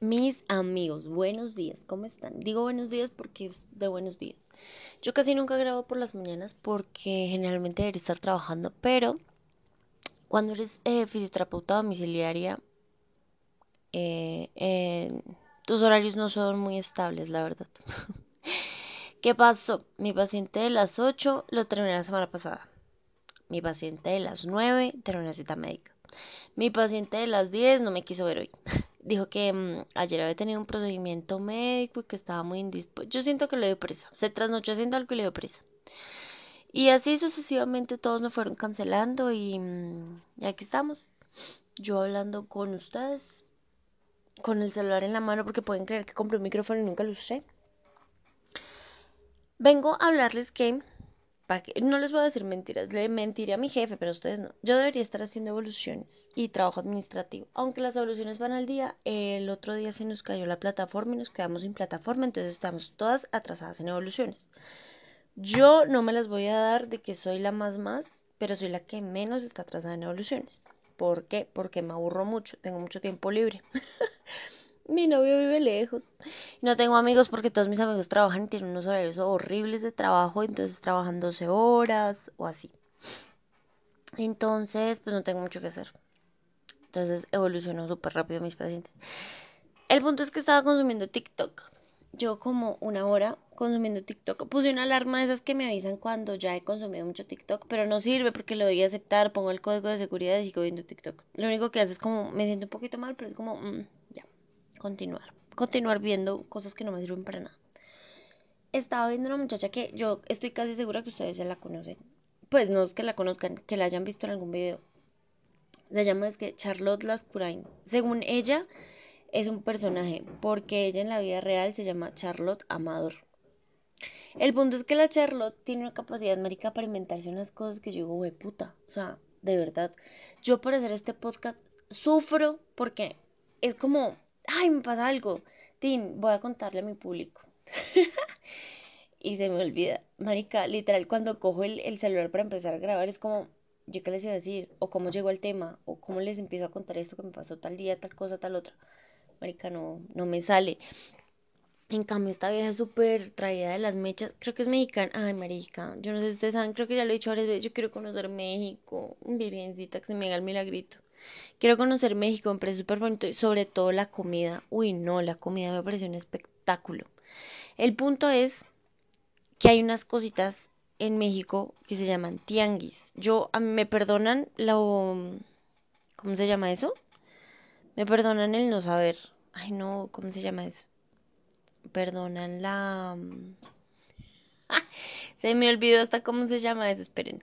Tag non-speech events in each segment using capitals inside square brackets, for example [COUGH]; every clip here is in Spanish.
Mis amigos, buenos días, ¿cómo están? Digo buenos días porque es de buenos días. Yo casi nunca grabo por las mañanas porque generalmente debería estar trabajando, pero cuando eres eh, fisioterapeuta domiciliaria, eh, tus horarios no son muy estables, la verdad. [LAUGHS] ¿Qué pasó? Mi paciente de las 8 lo terminé la semana pasada. Mi paciente de las 9 terminó cita médica. Mi paciente de las 10 no me quiso ver hoy. [LAUGHS] Dijo que mm, ayer había tenido un procedimiento médico y que estaba muy indispuesto. Yo siento que le dio prisa. Se trasnochó haciendo algo y le dio prisa. Y así sucesivamente todos me fueron cancelando y, mm, y aquí estamos. Yo hablando con ustedes, con el celular en la mano porque pueden creer que compré un micrófono y nunca lo usé. Vengo a hablarles que no les voy a decir mentiras, le mentiré a mi jefe, pero ustedes no. Yo debería estar haciendo evoluciones y trabajo administrativo. Aunque las evoluciones van al día, el otro día se nos cayó la plataforma y nos quedamos sin plataforma, entonces estamos todas atrasadas en evoluciones. Yo no me las voy a dar de que soy la más más, pero soy la que menos está atrasada en evoluciones. ¿Por qué? Porque me aburro mucho, tengo mucho tiempo libre. [LAUGHS] mi novio vive lejos. No tengo amigos porque todos mis amigos trabajan y tienen unos horarios horribles de trabajo, entonces trabajan 12 horas o así. Entonces, pues no tengo mucho que hacer. Entonces evolucionó súper rápido mis pacientes. El punto es que estaba consumiendo TikTok. Yo como una hora consumiendo TikTok. Puse una alarma de esas que me avisan cuando ya he consumido mucho TikTok, pero no sirve porque lo voy a aceptar, pongo el código de seguridad y sigo viendo TikTok. Lo único que hace es como, me siento un poquito mal, pero es como, mm, continuar. Continuar viendo cosas que no me sirven para nada. Estaba viendo una muchacha que yo estoy casi segura que ustedes ya la conocen. Pues no es que la conozcan, que la hayan visto en algún video. Se llama es que Charlotte Lascurain. Según ella, es un personaje, porque ella en la vida real se llama Charlotte Amador. El punto es que la Charlotte tiene una capacidad marica para inventarse unas cosas que yo digo, de puta. O sea, de verdad. Yo por hacer este podcast sufro porque es como ay, me pasa algo. Tim, voy a contarle a mi público. [LAUGHS] y se me olvida. Marica, literal, cuando cojo el, celular para empezar a grabar, es como, ¿yo qué les iba a decir? O cómo llegó el tema, o cómo les empiezo a contar esto que me pasó tal día, tal cosa, tal otra. Marica, no, no me sale. En cambio, esta vieja es súper traída de las mechas. Creo que es mexicana. Ay, marica. Yo no sé si ustedes saben, creo que ya lo he dicho varias veces. Yo quiero conocer México. Virgencita, que se me haga el milagrito. Quiero conocer México, me parece súper bonito y sobre todo la comida. Uy, no, la comida me pareció un espectáculo. El punto es que hay unas cositas en México que se llaman tianguis. Yo, a mí me perdonan lo... ¿Cómo se llama eso? Me perdonan el no saber. Ay, no, ¿cómo se llama eso? Perdonan la... [LAUGHS] se me olvidó hasta cómo se llama eso, esperen.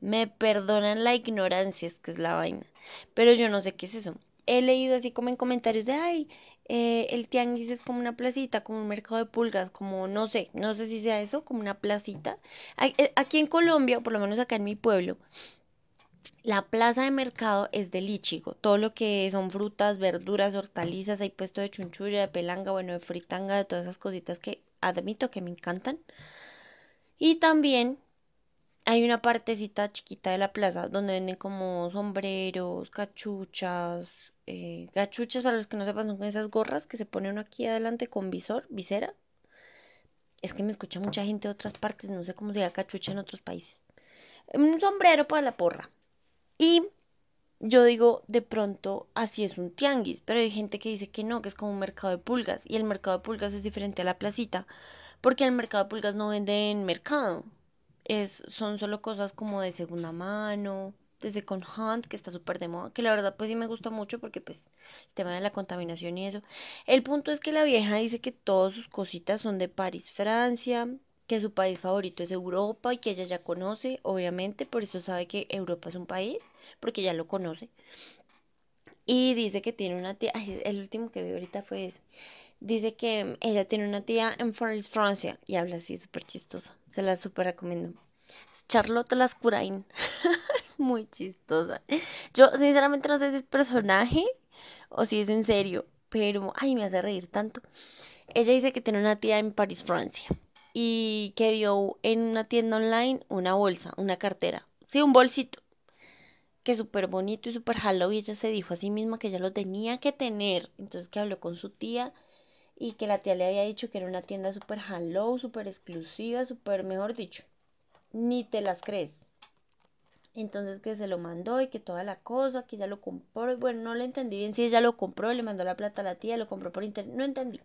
Me perdonan la ignorancia, es que es la vaina. Pero yo no sé qué es eso. He leído así como en comentarios de, ay, eh, el tianguis es como una placita, como un mercado de pulgas, como no sé, no sé si sea eso, como una placita. Eh, aquí en Colombia, o por lo menos acá en mi pueblo, la plaza de mercado es de lichigo, todo lo que son frutas, verduras, hortalizas, hay puesto de chunchulla, de pelanga, bueno, de fritanga, de todas esas cositas que admito que me encantan. Y también hay una partecita chiquita de la plaza donde venden como sombreros, cachuchas, eh, cachuchas para los que no sepan son esas gorras que se pone uno aquí adelante con visor, visera. Es que me escucha mucha gente de otras partes, no sé cómo se llama cachucha en otros países. Un sombrero para la porra. Y yo digo, de pronto así es un tianguis, pero hay gente que dice que no, que es como un mercado de pulgas. Y el mercado de pulgas es diferente a la placita, porque el mercado de pulgas no vende en mercado, es, son solo cosas como de segunda mano, de second hand, que está súper de moda, que la verdad pues sí me gusta mucho porque pues el tema de la contaminación y eso. El punto es que la vieja dice que todas sus cositas son de París, Francia, que su país favorito es Europa y que ella ya conoce, obviamente, por eso sabe que Europa es un país, porque ya lo conoce. Y dice que tiene una tía, el último que vi ahorita fue ese. Dice que ella tiene una tía en Paris, Francia, y habla así súper chistosa. Se la súper recomiendo. Charlotte Lascurain. [LAUGHS] Muy chistosa. Yo sinceramente no sé si es personaje o si es en serio, pero ay, me hace reír tanto. Ella dice que tiene una tía en París, Francia, y que vio en una tienda online una bolsa, una cartera, sí, un bolsito. que súper bonito y súper halo y ella se dijo a sí misma que ella lo tenía que tener. Entonces que habló con su tía y que la tía le había dicho que era una tienda súper halo, súper exclusiva, súper, mejor dicho, ni te las crees. Entonces que se lo mandó y que toda la cosa, que ella lo compró. Bueno, no le entendí bien si ella lo compró, le mandó la plata a la tía, lo compró por internet, no entendí.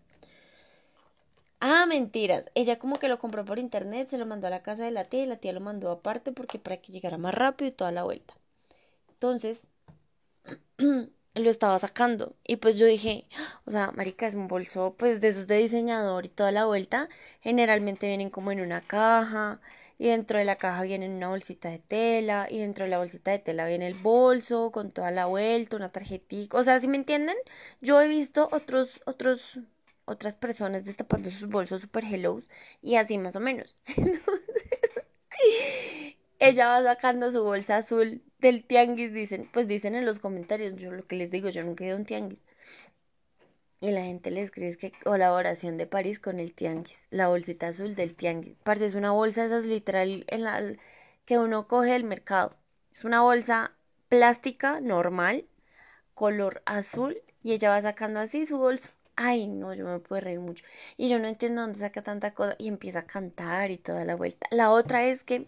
Ah, mentiras. Ella como que lo compró por internet, se lo mandó a la casa de la tía y la tía lo mandó aparte porque para que llegara más rápido y toda la vuelta. Entonces, [CLEARS THROAT] lo estaba sacando y pues yo dije, o sea, marica, es un bolso pues de esos de diseñador y toda la vuelta. Generalmente vienen como en una caja y dentro de la caja viene una bolsita de tela y dentro de la bolsita de tela viene el bolso con toda la vuelta, una tarjetita. O sea, si me entienden? Yo he visto otros otros otras personas destapando sus bolsos super hellos y así más o menos. [LAUGHS] ella va sacando su bolsa azul del tianguis, dicen, pues dicen en los comentarios, yo lo que les digo, yo nunca he ido a un tianguis. Y la gente le escribe es que colaboración de París con el tianguis, la bolsita azul del tianguis. Parece es una bolsa esas literal en la que uno coge del mercado. Es una bolsa plástica normal, color azul, y ella va sacando así su bolso ay, no, yo me puedo reír mucho. Y yo no entiendo dónde saca tanta cosa y empieza a cantar y toda la vuelta. La otra es que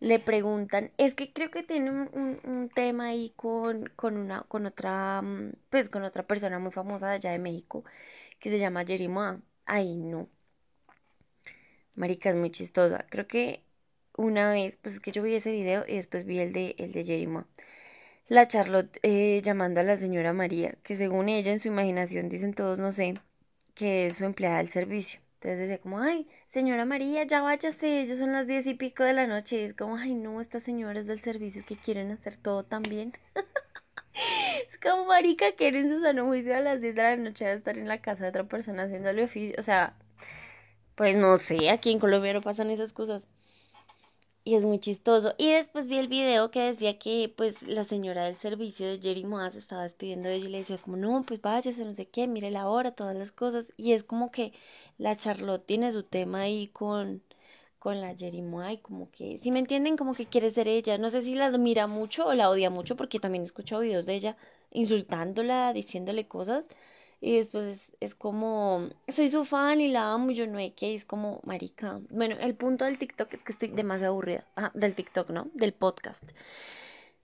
le preguntan, es que creo que tiene un, tema ahí con, con, una, con otra, mm, pues con otra persona muy famosa de allá de México, que se llama Jerima. Ay, no. Marica, es muy chistosa. Creo que una vez, pues es que yo vi ese video y después vi el de, el de Jerima la Charlotte eh, llamando a la señora María, que según ella en su imaginación dicen todos, no sé, que es su empleada del servicio. Entonces decía como, ay, señora María, ya váyase, ya son las diez y pico de la noche. Y es como, ay, no, estas señoras del servicio que quieren hacer todo tan bien. [LAUGHS] es como, marica, que en su sano juicio a las diez de la noche va a estar en la casa de otra persona haciéndole oficio. O sea, pues no sé, aquí en Colombia no pasan esas cosas y es muy chistoso. Y después vi el video que decía que pues la señora del servicio de Jerry Moss estaba despidiendo de ella y le decía como no, pues váyase, no sé qué, mire la hora, todas las cosas. Y es como que la Charlotte tiene su tema ahí con, con la Jerry Moss y como que, si me entienden, como que quiere ser ella. No sé si la admira mucho o la odia mucho porque también he escuchado videos de ella insultándola, diciéndole cosas. Y después es, como, soy su fan y la amo yo no hay que, es como, marica. Bueno, el punto del TikTok es que estoy demasiado aburrida. Ah, del TikTok, ¿no? Del podcast.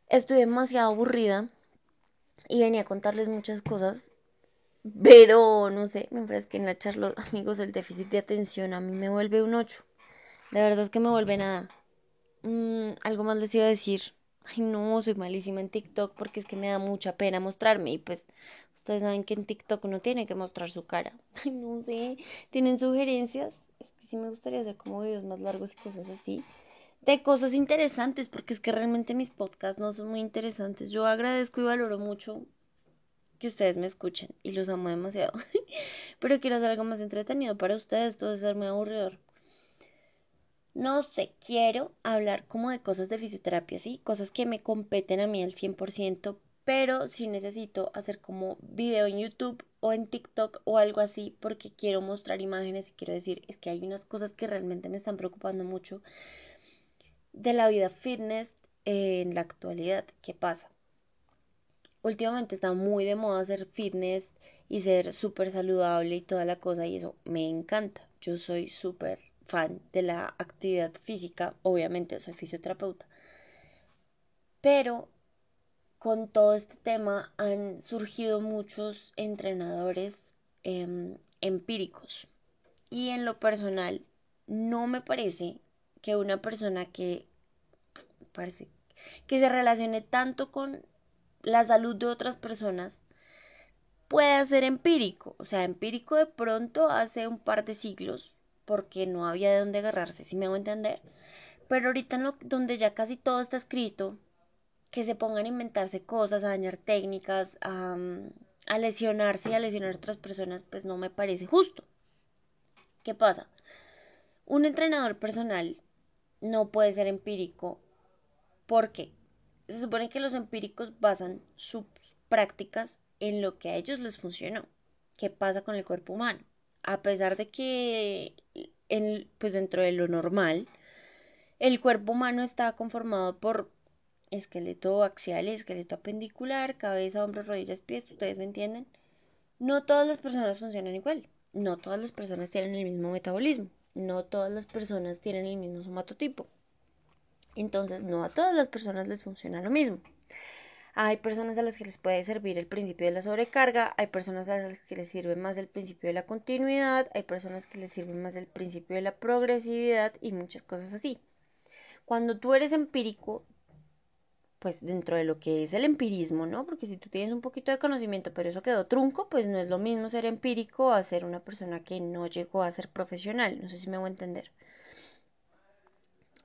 Estoy demasiado aburrida y venía a contarles muchas cosas. Pero, no sé, me parece que en la charla, amigos, el déficit de atención a mí me vuelve un 8. De verdad que me vuelve nada. Mm, algo más les iba a decir. Ay, no, soy malísima en TikTok porque es que me da mucha pena mostrarme y pues Ustedes saben que en TikTok no tiene que mostrar su cara. [LAUGHS] no sé. ¿Tienen sugerencias? Es que sí me gustaría hacer como videos más largos y cosas así. De cosas interesantes, porque es que realmente mis podcasts no son muy interesantes. Yo agradezco y valoro mucho que ustedes me escuchen y los amo demasiado. [LAUGHS] Pero quiero hacer algo más entretenido para ustedes, todo es ser muy aburridor. No sé, quiero hablar como de cosas de fisioterapia, ¿sí? Cosas que me competen a mí al 100%, pero sí necesito hacer como video en YouTube o en TikTok o algo así porque quiero mostrar imágenes y quiero decir, es que hay unas cosas que realmente me están preocupando mucho de la vida fitness en la actualidad. ¿Qué pasa? Últimamente está muy de moda hacer fitness y ser súper saludable y toda la cosa y eso me encanta. Yo soy súper fan de la actividad física, obviamente soy fisioterapeuta. Pero con todo este tema han surgido muchos entrenadores em, empíricos. Y en lo personal, no me parece que una persona que parece que se relacione tanto con la salud de otras personas pueda ser empírico. O sea, empírico de pronto hace un par de siglos, porque no había de dónde agarrarse, si me hago entender. Pero ahorita en lo, donde ya casi todo está escrito, que se pongan a inventarse cosas, a dañar técnicas, a, lesionarse y a lesionar a otras personas, pues no me parece justo. ¿Qué pasa? Un entrenador personal no puede ser empírico. ¿Por qué? Se supone que los empíricos basan sus prácticas en lo que a ellos les funcionó. ¿Qué pasa con el cuerpo humano? A pesar de que en, pues dentro de lo normal, el cuerpo humano está conformado por esqueleto axial, esqueleto apendicular, cabeza, hombros, rodillas, pies, ustedes me entienden. No todas las personas funcionan igual, no todas las personas tienen el mismo metabolismo, no todas las personas tienen el mismo somatotipo. Entonces, no a todas las personas les funciona lo mismo. Hay personas a las que les puede servir el principio de la sobrecarga, hay personas a las que les sirve más el principio de la continuidad, hay personas que les sirve más el principio de la progresividad y muchas cosas así. Cuando tú eres empírico, pues dentro de lo que es el empirismo, ¿no? Porque si tú tienes un poquito de conocimiento, pero eso quedó trunco, pues no es lo mismo ser empírico a ser una persona que no llegó a ser profesional. No sé si me voy a entender.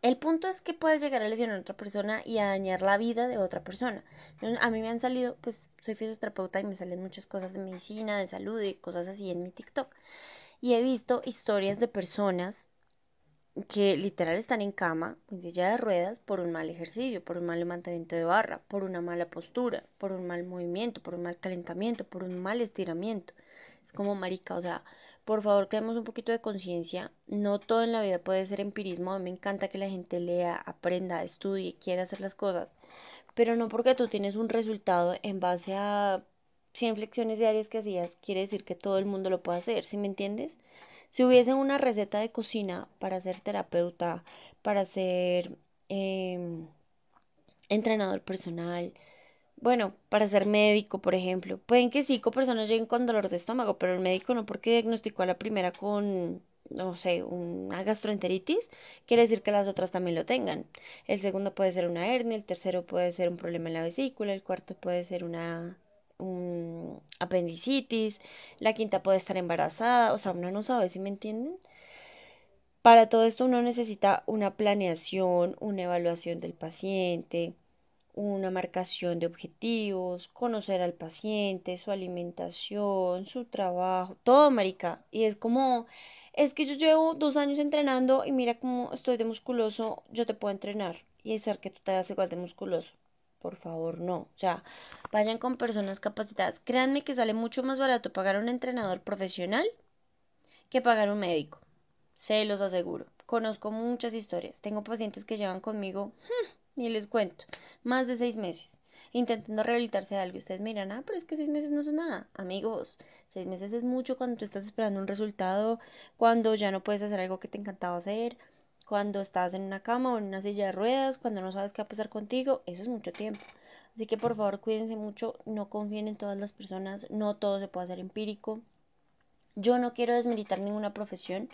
El punto es que puedes llegar a lesionar a otra persona y a dañar la vida de otra persona. A mí me han salido, pues soy fisioterapeuta y me salen muchas cosas de medicina, de salud y cosas así en mi TikTok. Y he visto historias de personas que literal están en cama, en silla de ruedas, por un mal ejercicio, por un mal levantamiento de barra, por una mala postura, por un mal movimiento, por un mal calentamiento, por un mal estiramiento. Es como marica, o sea, por favor, creemos un poquito de conciencia. No todo en la vida puede ser empirismo. A mí me encanta que la gente lea, aprenda, estudie, quiera hacer las cosas. Pero no porque tú tienes un resultado en base a 100 flexiones diarias que hacías, quiere decir que todo el mundo lo puede hacer. ¿Sí me entiendes? Si hubiese una receta de cocina para ser terapeuta, para ser em, entrenador personal, bueno, para ser médico, por ejemplo, pueden que cinco personas lleguen con dolor de estómago, pero el médico no porque diagnosticó a la primera con, no sé, una gastroenteritis, quiere decir que las otras también lo tengan. El segundo puede ser una hernia, el tercero puede ser un problema en la vesícula, el cuarto puede ser una un apendicitis, la quinta puede estar embarazada, o sea, uno no sabe si me entienden. Para todo esto uno necesita una planeación, una evaluación del paciente, una marcación de objetivos, conocer al paciente, su alimentación, su trabajo, todo, marica. Y es como, es que yo llevo dos años entrenando y mira cómo estoy de musculoso, yo te puedo entrenar y hacer que tú te hagas igual de musculoso. Por favor, no. O sea, vayan con personas capacitadas. Créanme que sale mucho más barato pagar a un entrenador profesional que pagar a un médico. Se los aseguro. Conozco muchas historias. Tengo pacientes que llevan conmigo, y les cuento, más de seis meses intentando rehabilitarse de algo. Ustedes miran, ah, pero es que seis meses no son nada. Amigos, seis meses es mucho cuando tú estás esperando un resultado, cuando ya no puedes hacer algo que te encantaba hacer, cuando estás en una cama o en una silla de ruedas, cuando no sabes qué va a pasar contigo. Eso es mucho tiempo. Así que por favor cuídense mucho, no confíen en todas las personas, no todo se puede hacer empírico. Yo no quiero desmilitar ninguna profesión,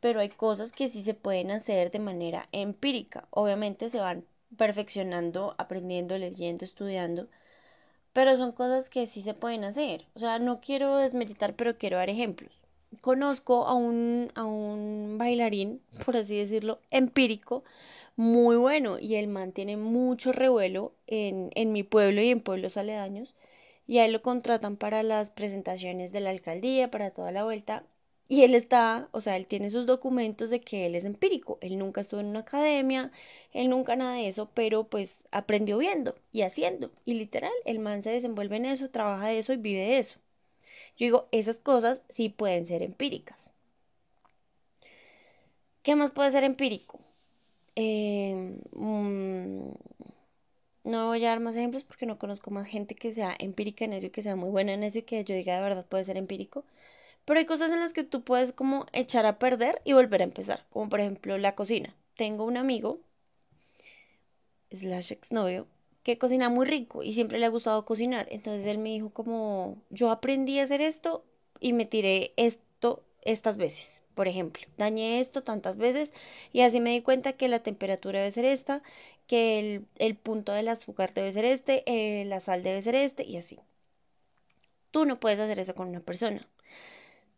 pero hay cosas que sí se pueden hacer de manera empírica. Obviamente se van perfeccionando, aprendiendo, leyendo, estudiando, pero son cosas que sí se pueden hacer. O sea, no quiero desmeritar, pero quiero dar ejemplos. Conozco a un, a un bailarín, por así decirlo, empírico, muy bueno, y el man tiene mucho revuelo en, en mi pueblo y en pueblos aledaños, y ahí lo contratan para las presentaciones de la alcaldía, para toda la vuelta, y él está, o sea, él tiene sus documentos de que él es empírico. Él nunca estuvo en una academia, él nunca nada de eso, pero pues aprendió viendo y haciendo. Y literal, el man se desenvuelve en eso, trabaja de eso y vive de eso. Yo digo, esas cosas sí pueden ser empíricas. ¿Qué más puede ser empírico? Em, mm, no voy a dar más ejemplos porque no conozco más gente que sea empírica en eso y que sea muy buena en eso y que yo diga de verdad puede ser empírico. Pero hay cosas en las que tú puedes como echar a perder y volver a empezar, como por ejemplo la cocina. Tengo un amigo, slash exnovio, que cocina muy rico y siempre le ha gustado cocinar. Entonces él me dijo como, yo aprendí a hacer esto y me tiré esto estas veces. Por ejemplo, dañé esto tantas veces y así me di cuenta que la temperatura debe ser esta, que el, el punto del azúcar debe ser este, eh, la sal debe ser este y así. Tú no puedes hacer eso con una persona.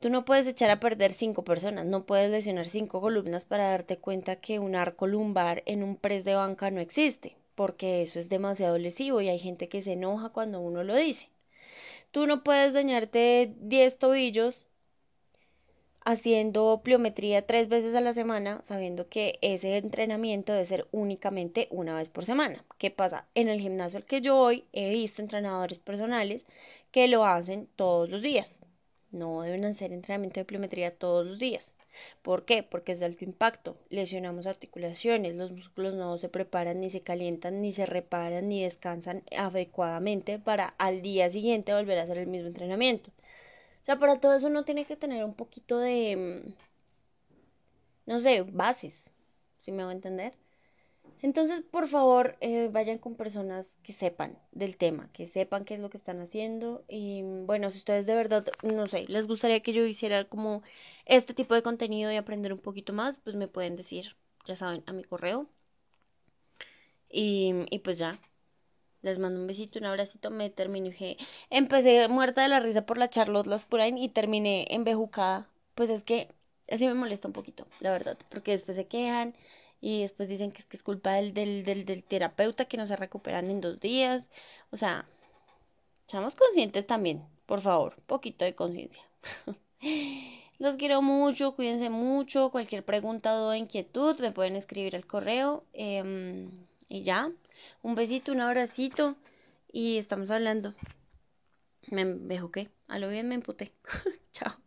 Tú no puedes echar a perder cinco personas, no puedes lesionar cinco columnas para darte cuenta que un arco lumbar en un press de banca no existe, porque eso es demasiado lesivo y hay gente que se enoja cuando uno lo dice. Tú no puedes dañarte 10 tobillos haciendo pliometría tres veces a la semana, sabiendo que ese entrenamiento debe ser únicamente una vez por semana. ¿Qué pasa? En el gimnasio al que yo voy he visto entrenadores personales que lo hacen todos los días No deben hacer entrenamiento de pliometría todos los días. ¿Por qué? Porque es de alto impacto. Lesionamos articulaciones, los músculos no se preparan, ni se calientan, ni se reparan, ni descansan adecuadamente para al día siguiente volver a hacer el mismo entrenamiento. O sea, para todo eso uno tiene que tener un poquito de, mm, no sé, bases, si me voy a entender. Entonces, por favor, eh, vayan con personas que sepan del tema, que sepan qué es lo que están haciendo. Y bueno, si ustedes de verdad, no sé, les gustaría que yo hiciera como este tipo de contenido y aprender un poquito más, pues me pueden decir, ya saben, a mi correo. Y, y pues ya, les mando un besito, un abracito, me terminé, empecé muerta de la risa por la Charlotte Laspurain y terminé embejucada. Pues es que así me molesta un poquito, la verdad, porque después se quejan y después dicen que es que es culpa del, del, del, terapeuta que no se recuperan en dos días. O sea, seamos conscientes también, por favor, poquito de conciencia. [LAUGHS] Los quiero mucho, cuídense mucho. Cualquier pregunta o inquietud me pueden escribir al correo. Em, y ya, un besito, un abracito. Y estamos hablando. Me qué? a lo bien me emputé. [LAUGHS] Chao.